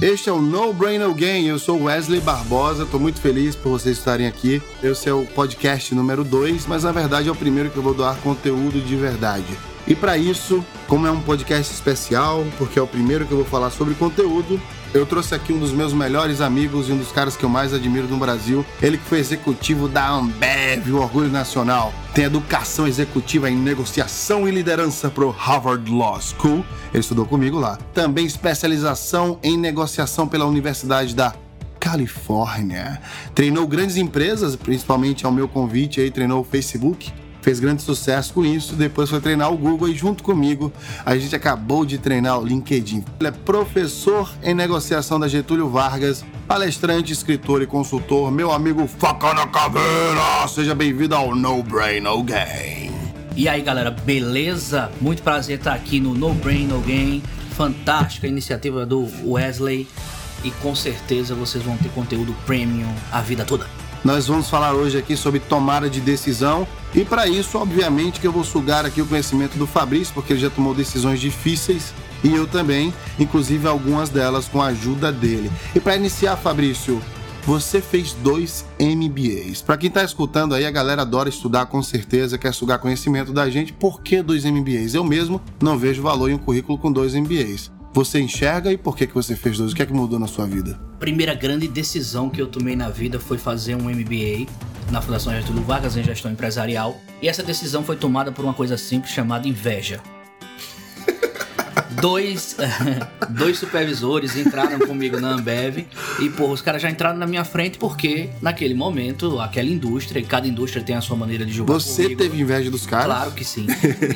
Este é o No Brain No Game. Eu sou Wesley Barbosa. Estou muito feliz por vocês estarem aqui. Esse é o podcast número 2, mas na verdade é o primeiro que eu vou doar conteúdo de verdade. E para isso, como é um podcast especial, porque é o primeiro que eu vou falar sobre conteúdo, eu trouxe aqui um dos meus melhores amigos e um dos caras que eu mais admiro no Brasil. Ele que foi executivo da Ambev, o Orgulho Nacional. Tem educação executiva em negociação e liderança pro Harvard Law School. Ele estudou comigo lá. Também especialização em negociação pela Universidade da Califórnia. Treinou grandes empresas, principalmente ao meu convite aí, treinou o Facebook, fez grande sucesso com isso, depois foi treinar o Google e junto comigo a gente acabou de treinar o LinkedIn. Ele é professor em negociação da Getúlio Vargas, palestrante, escritor e consultor, meu amigo Faca na Caveira. Seja bem-vindo ao No Brain No Game. E aí galera, beleza? Muito prazer estar aqui no No Brain No Game. Fantástica iniciativa do Wesley e com certeza vocês vão ter conteúdo premium a vida toda. Nós vamos falar hoje aqui sobre tomada de decisão e para isso, obviamente, que eu vou sugar aqui o conhecimento do Fabrício, porque ele já tomou decisões difíceis e eu também, inclusive algumas delas com a ajuda dele. E para iniciar, Fabrício, você fez dois MBAs. Para quem está escutando aí, a galera adora estudar com certeza, quer sugar conhecimento da gente. Por que dois MBAs? Eu mesmo não vejo valor em um currículo com dois MBAs. Você enxerga e por que, que você fez dois? O que é que mudou na sua vida? Primeira grande decisão que eu tomei na vida foi fazer um MBA na Fundação Getúlio Vargas em Gestão Empresarial. E essa decisão foi tomada por uma coisa simples chamada inveja dois, dois supervisores entraram comigo na Ambev e, pô, os caras já entraram na minha frente porque, naquele momento, aquela indústria, e cada indústria tem a sua maneira de jogar Você comigo. teve inveja dos caras? Claro que sim.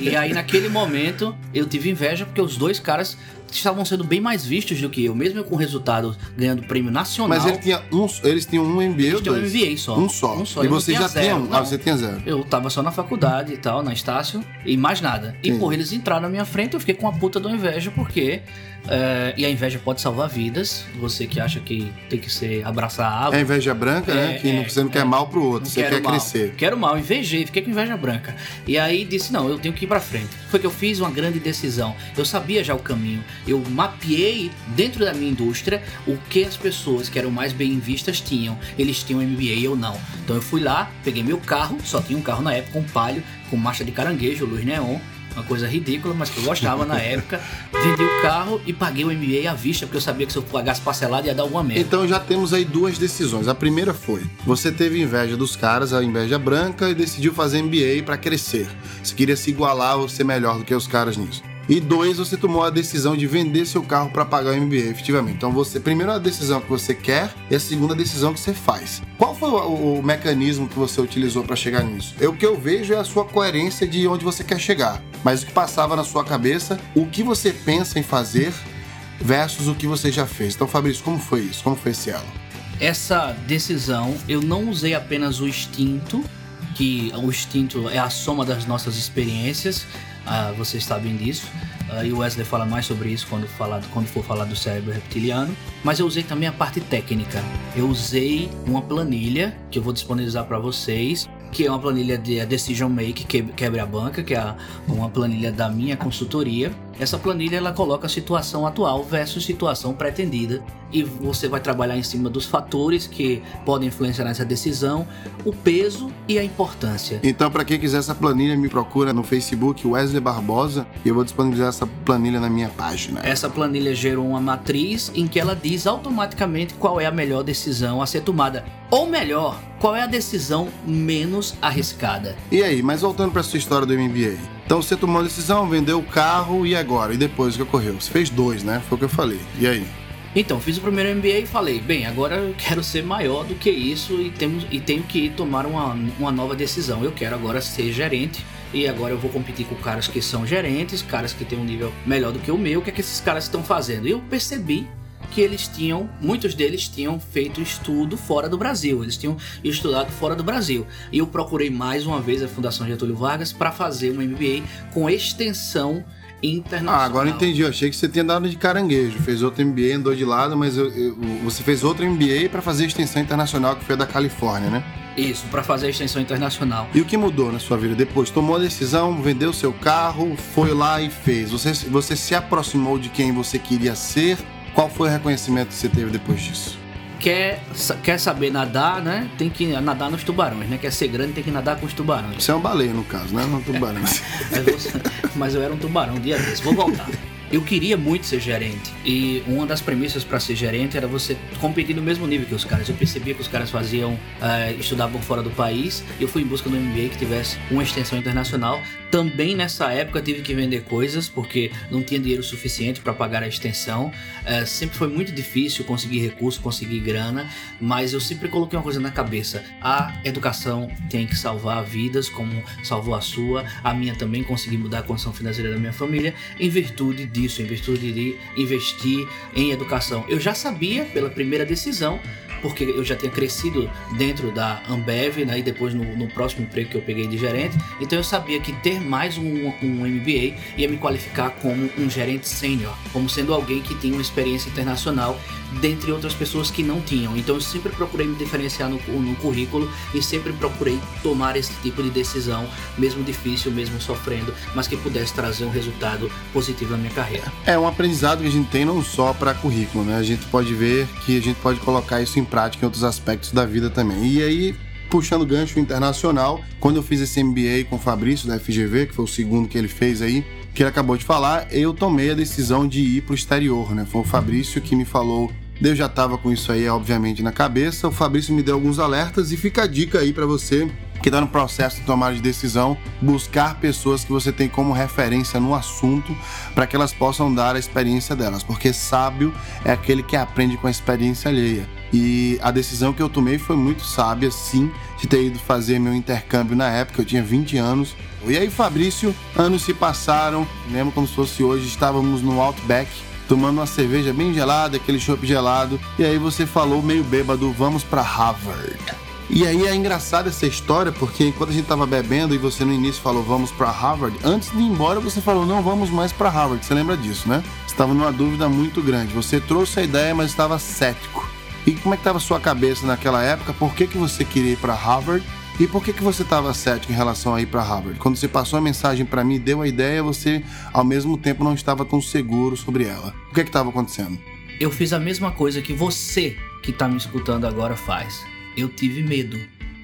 E aí, naquele momento, eu tive inveja porque os dois caras estavam sendo bem mais vistos do que eu, mesmo com resultado ganhando prêmio nacional. Mas ele tinha um, eles tinham um MBA eles ou tinham um dois? MBA só. Um só. Um só. E você já tinha um? Ah, você tinha zero. Eu tava só na faculdade e tal, na Estácio, e mais nada. E, Sim. porra, eles entraram na minha frente, eu fiquei com a puta do inveja, porque. eh, e a inveja pode salvar vidas. Você que acha que tem que ser abraçar a É a árvore. inveja branca, né? É, Que não- é, você não quer é. mal pro outro, você quer mal. crescer. Quero mal, invejei, fiquei com inveja branca. E aí disse: não, eu tenho que ir pra frente. Foi que eu fiz uma grande decisão. Eu sabia já o caminho. Eu mapeei dentro da minha indústria o que as pessoas que eram mais bem vistas tinham. Eles tinham MBA eu não. Então eu fui lá, peguei meu carro, só tinha um carro na época, um palio, com marcha de caranguejo, luz neon. Uma coisa ridícula, mas que eu gostava na época. Vendi o carro e paguei o MBA à vista, porque eu sabia que se eu pagasse parcelado ia dar alguma merda. Então já temos aí duas decisões. A primeira foi: você teve inveja dos caras, a inveja branca, e decidiu fazer MBA para crescer. Você queria se igualar ou ser melhor do que os caras nisso. E dois, você tomou a decisão de vender seu carro para pagar o MBA, efetivamente. Então você, primeiro a decisão que você quer e a segunda a decisão que você faz. Qual foi o, o mecanismo que você utilizou para chegar nisso? Eu, o que eu vejo é a sua coerência de onde você quer chegar. Mas o que passava na sua cabeça, o que você pensa em fazer versus o que você já fez. Então, Fabrício, como foi isso? Como foi esse elo? essa decisão eu não usei apenas o instinto, que o instinto é a soma das nossas experiências, ah, vocês sabem disso. ah, e o Wesley fala mais sobre isso quando, falar, quando for falar do cérebro reptiliano. Mas eu usei também a parte técnica. Eu usei uma planilha que eu vou disponibilizar para vocês, que é uma planilha de Decision Make, que quebra a banca, que é uma planilha da minha consultoria. Essa planilha ela coloca a situação atual versus situação pretendida e você vai trabalhar em cima dos fatores que podem influenciar nessa decisão, o peso e a importância. Então, para quem quiser essa planilha, me procura no Facebook Wesley Barbosa e eu vou disponibilizar essa planilha na minha página. Essa planilha gerou uma matriz em que ela diz automaticamente qual é a melhor decisão a ser tomada. Ou melhor, qual é a decisão menos arriscada. E aí, mas voltando para sua história do MBA. Então você tomou a decisão, vendeu o carro e agora? E depois o que ocorreu? Você fez dois, né? Foi o que eu falei. E aí? Então, fiz o primeiro MBA e falei, bem, agora eu quero ser maior do que isso e, temos, e tenho que tomar uma, uma nova decisão. Eu quero agora ser gerente e agora eu vou competir com caras que são gerentes, caras que têm um nível melhor do que o meu. O que é que esses caras estão fazendo? E eu percebi que eles tinham, muitos deles tinham feito estudo fora do Brasil, eles tinham estudado fora do Brasil. E eu procurei mais uma vez a Fundação Getúlio Vargas para fazer um MBA com extensão internacional. Ah, agora eu entendi. Eu achei que você tinha dado de caranguejo. Fez outro MBA, andou de lado, mas eu- eu- você fez outro MBA para fazer a extensão internacional que foi a da Califórnia, né? Isso, para fazer a extensão internacional. E o que mudou na sua vida depois? Tomou a decisão, vendeu seu carro, foi lá e fez. Você, você se aproximou de quem você queria ser Qual foi o reconhecimento que você teve depois disso? Quer, quer saber nadar, né? Tem que nadar nos tubarões, né? Quer ser grande, tem que nadar com os tubarões. Você é um baleia, no caso, né? Não é um tubarão. mas, mas, eu era um tubarão um dia desses. Vou voltar. Eu queria muito ser gerente e uma das premissas para ser gerente era você competir no mesmo nível que os caras. Eu percebia que os caras faziam, uh, estudavam fora do país e eu fui em busca do MBA que tivesse uma extensão internacional. Também nessa época tive que vender coisas porque não tinha dinheiro suficiente para pagar a extensão. Uh, sempre foi muito difícil conseguir recurso, conseguir grana, mas eu sempre coloquei uma coisa na cabeça: a educação tem que salvar vidas, como salvou a sua, a minha também consegui mudar a condição financeira da minha família em virtude de disso, em virtude de investir em educação. Eu já sabia pela primeira decisão porque eu já tinha crescido dentro da Ambev, né, e depois no, no, próximo emprego que eu peguei de gerente, então eu sabia que ter mais um, um MBA ia me qualificar como um gerente sênior, como sendo alguém que tinha uma experiência internacional, dentre outras pessoas que não tinham. Então eu sempre procurei me diferenciar no, no currículo e sempre procurei tomar esse tipo de decisão, mesmo difícil, mesmo sofrendo, mas que pudesse trazer um resultado positivo na minha carreira. É um aprendizado que a gente tem não só para currículo, né? A gente pode ver que a gente pode colocar isso em prática em outros aspectos da vida também. E aí, puxando gancho internacional, quando eu fiz esse MBA com o Fabrício da FGV, que foi o segundo que ele fez aí, que ele acabou de falar, eu tomei a decisão de ir para o exterior, né? Foi o Fabrício que me falou. Eu já estava com isso aí, obviamente, na cabeça. O Fabrício me deu alguns alertas e fica a dica aí para você que está no processo de tomar de decisão, buscar pessoas que você tem como referência no assunto para que elas possam dar a experiência delas, porque sábio é aquele que aprende com a experiência alheia. E a decisão que eu tomei foi muito sábia, sim, de ter ido fazer meu intercâmbio na época, eu tinha 20 anos. E aí, Fabrício, anos se passaram, lembro como se fosse hoje, estávamos no Outback, tomando uma cerveja bem gelada, aquele chopp gelado, e aí você falou meio bêbado, vamos para Harvard. E aí é engraçada essa história, porque enquanto a gente tava bebendo e você no início falou vamos para Harvard, antes de ir embora você falou não vamos mais para Harvard. Você lembra disso, né? Estava numa dúvida muito grande. Você trouxe a ideia, mas estava cético. E como é que estava sua cabeça naquela época? Por que, que você queria ir para Harvard? E por que, que você estava cético em relação a ir para Harvard? Quando você passou a mensagem para mim, deu a ideia, você ao mesmo tempo não estava tão seguro sobre ela. O que estava acontecendo? Eu fiz a mesma coisa que você que está me escutando agora faz. Eu tive medo.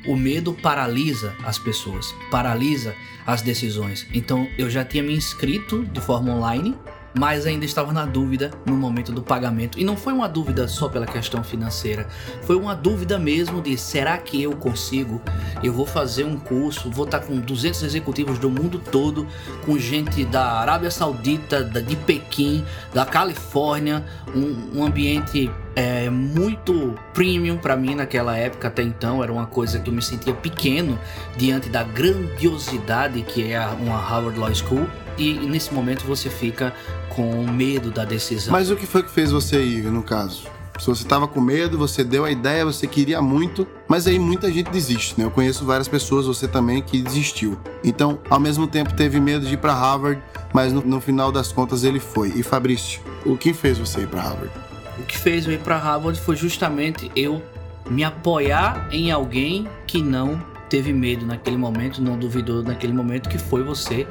O medo paralisa as pessoas, paralisa as decisões. Então eu já tinha me inscrito de forma online mas ainda estava na dúvida no momento do pagamento. E não foi uma dúvida só pela questão financeira, foi uma dúvida mesmo de será que eu consigo? Eu vou fazer um curso, vou estar com 200 executivos do mundo todo, com gente da Arábia Saudita, de Pequim, da Califórnia, um, um ambiente é, muito premium para mim naquela época até então era uma coisa que eu me sentia pequeno diante da grandiosidade que é uma Harvard Law School e nesse momento você fica com medo da decisão. Mas o que foi que fez você ir, no caso? Se você estava com medo, você deu a ideia, você queria muito, mas aí muita gente desiste, né? Eu conheço várias pessoas, você também, que desistiu. Então, ao mesmo tempo, teve medo de ir para Harvard, mas no, no, final das contas ele foi. E Fabrício, o que fez você ir para Harvard? O que fez eu ir para Harvard foi justamente eu me apoiar em alguém que não teve medo naquele momento, não duvidou naquele momento, que foi você,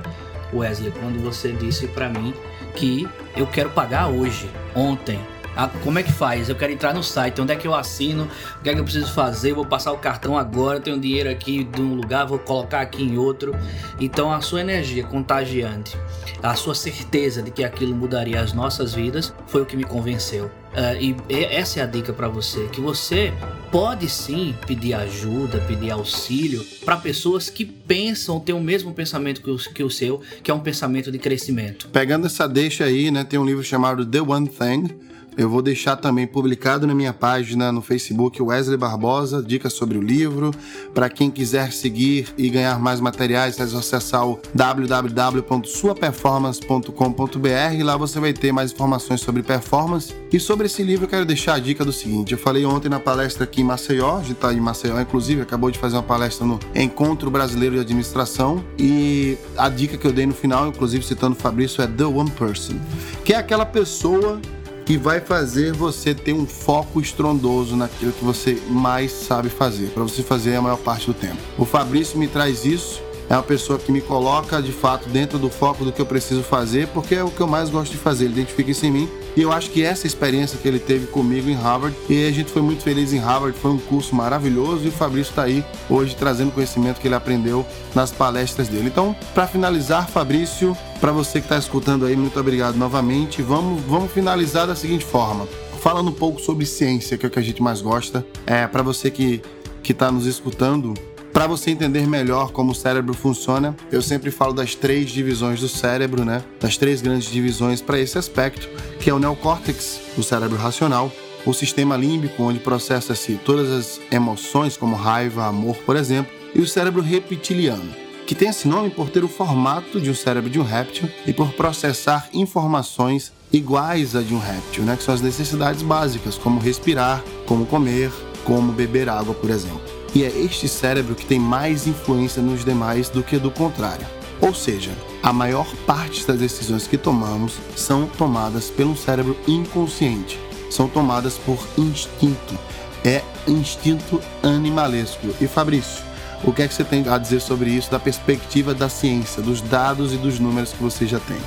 Wesley, quando você disse para mim que eu quero pagar hoje, ontem. Ah, como é que faz? Eu quero entrar no site, onde é que eu assino? O que é que eu preciso fazer? Eu vou passar o cartão agora, tenho dinheiro aqui de um lugar, vou colocar aqui em outro. Então a sua energia contagiante, a sua certeza de que aquilo mudaria as nossas vidas foi o que me convenceu. Uh, e essa é a dica para você, que você pode sim pedir ajuda, pedir auxílio para pessoas que pensam, têm o mesmo pensamento que o, que o seu, que é um pensamento de crescimento. Pegando essa deixa aí, né, tem um livro chamado The One Thing, eu vou deixar também publicado na minha página no Facebook Wesley Barbosa, dicas sobre o livro. Para quem quiser seguir e ganhar mais materiais, é só acessar o www.suaperformance.com.br. Lá você vai ter mais informações sobre performance. E sobre esse livro, eu quero deixar a dica do seguinte: eu falei ontem na palestra aqui em Maceió, a gente está em Maceió, inclusive, acabou de fazer uma palestra no Encontro Brasileiro de Administração. E a dica que eu dei no final, inclusive citando o Fabrício, é The One Person, que é aquela pessoa que vai fazer você ter um foco estrondoso naquilo que você mais sabe fazer, para você fazer a maior parte do tempo. O Fabrício me traz isso, é uma pessoa que me coloca de fato dentro do foco do que eu preciso fazer, porque é o que eu mais gosto de fazer, ele identifica isso em mim E eu acho que essa experiência que ele teve comigo em Harvard, e a gente foi muito feliz em Harvard, foi um curso maravilhoso e o Fabrício está aí hoje trazendo conhecimento que ele aprendeu nas palestras dele. Então, para finalizar, Fabrício, para você que está escutando aí, muito obrigado novamente. Vamos, vamos finalizar da seguinte forma falando um pouco sobre ciência, que é o que a gente mais gosta. É, para você que está nos escutando, para você entender melhor como o cérebro funciona, eu sempre falo das três divisões do cérebro, né? Das três grandes divisões para esse aspecto, que é o neocórtex, o cérebro racional, o sistema límbico, onde processa-se todas as emoções, como raiva, amor, por exemplo, e o cérebro reptiliano, que tem esse nome por ter o formato de um cérebro de um réptil e por processar informações iguais a de um réptil, né? que são as necessidades básicas, como respirar, como comer, como beber água, por exemplo e é este cérebro que tem mais influência nos demais do que do contrário. Ou seja, a maior parte das decisões que tomamos são tomadas pelo cérebro inconsciente, são tomadas por instinto. É instinto animalesco. E Fabrício, o que é que você tem a dizer sobre isso da perspectiva da ciência, dos dados e dos números que você já tem?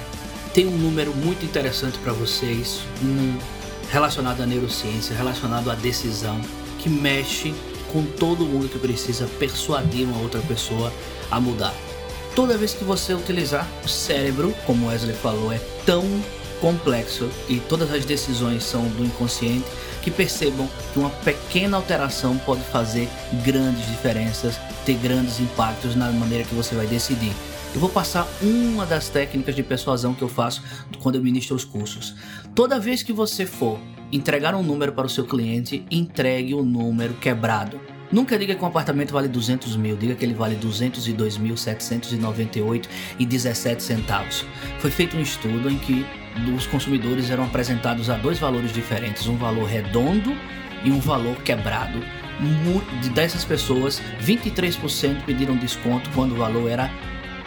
Tem um número muito interessante para vocês, relacionado à neurociência, relacionado à decisão, que mexe com todo mundo que precisa persuadir uma outra pessoa a mudar. Toda vez que você utilizar o cérebro, como Wesley falou, é tão complexo e todas as decisões são do inconsciente que percebam que uma pequena alteração pode fazer grandes diferenças, ter grandes impactos na maneira que você vai decidir. Eu vou passar uma das técnicas de persuasão que eu faço quando eu ministro os cursos. Toda vez que você for entregar um número para o seu cliente, entregue o número quebrado. Nunca diga que um apartamento vale 200 mil, diga que ele vale 202.798,17 centavos. Foi feito um estudo em que os consumidores eram apresentados a dois valores diferentes, um valor redondo e um valor quebrado. De dessas pessoas, 23% pediram desconto quando o valor era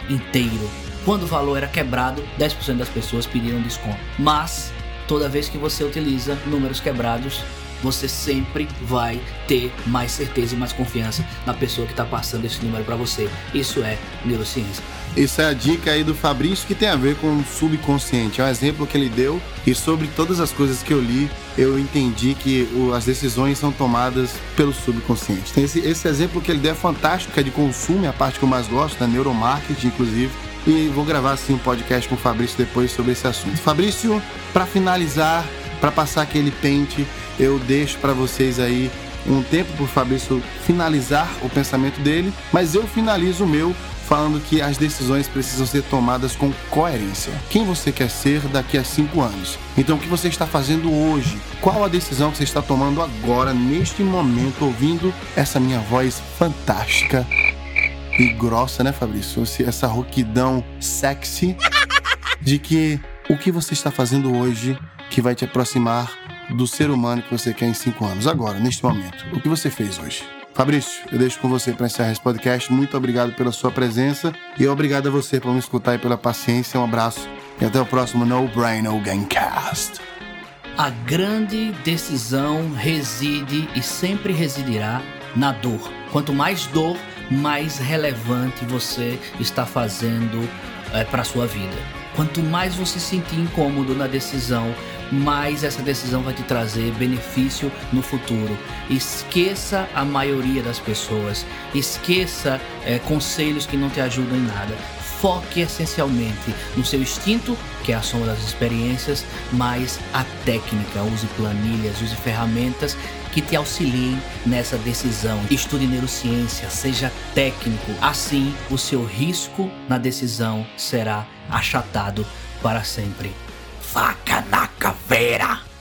inteiro. Quando o valor era quebrado, 10% das pessoas pediram desconto. Mas toda vez que você utiliza números quebrados, você sempre vai ter mais certeza e mais confiança na pessoa que está passando esse número para você. Isso é neurociência. Isso é a dica aí do Fabrício que tem a ver com o subconsciente. É um exemplo que ele deu e sobre todas as coisas que eu li, eu entendi que o, as decisões são tomadas pelo subconsciente. Tem esse, esse exemplo que ele deu é fantástico, que é de consumo, é a parte que eu mais gosto, da neuromarketing, inclusive e vou gravar assim um podcast com o Fabrício depois sobre esse assunto. Fabrício, para finalizar, para passar aquele pente, eu deixo para vocês aí um tempo para o Fabrício finalizar o pensamento dele, mas eu finalizo o meu falando que as decisões precisam ser tomadas com coerência. Quem você quer ser daqui a cinco anos? Então, o que você está fazendo hoje? Qual a decisão que você está tomando agora, neste momento, ouvindo essa minha voz fantástica? e grossa, né, Fabrício? Essa rouquidão sexy de que o que você está fazendo hoje que vai te aproximar do ser humano que você quer em cinco anos. Agora, neste momento, o que você fez hoje? Fabrício, eu deixo com você para encerrar esse podcast. Muito obrigado pela sua presença e obrigado a você por me escutar e pela paciência. Um abraço e até o próximo No Brain No Gamecast. A grande decisão reside e sempre residirá na dor. Quanto mais dor, mais relevante você está fazendo é, para a sua vida. Quanto mais você se sentir incômodo na decisão, mais essa decisão vai te trazer benefício no futuro. Esqueça a maioria das pessoas, esqueça é, conselhos que não te ajudam em nada. Foque essencialmente no seu instinto, que é a soma das experiências, mais a técnica. Use planilhas, use ferramentas que te auxiliem nessa decisão. Estude neurociência, seja técnico. Assim, o seu risco na decisão será achatado para sempre. Faca na caveira!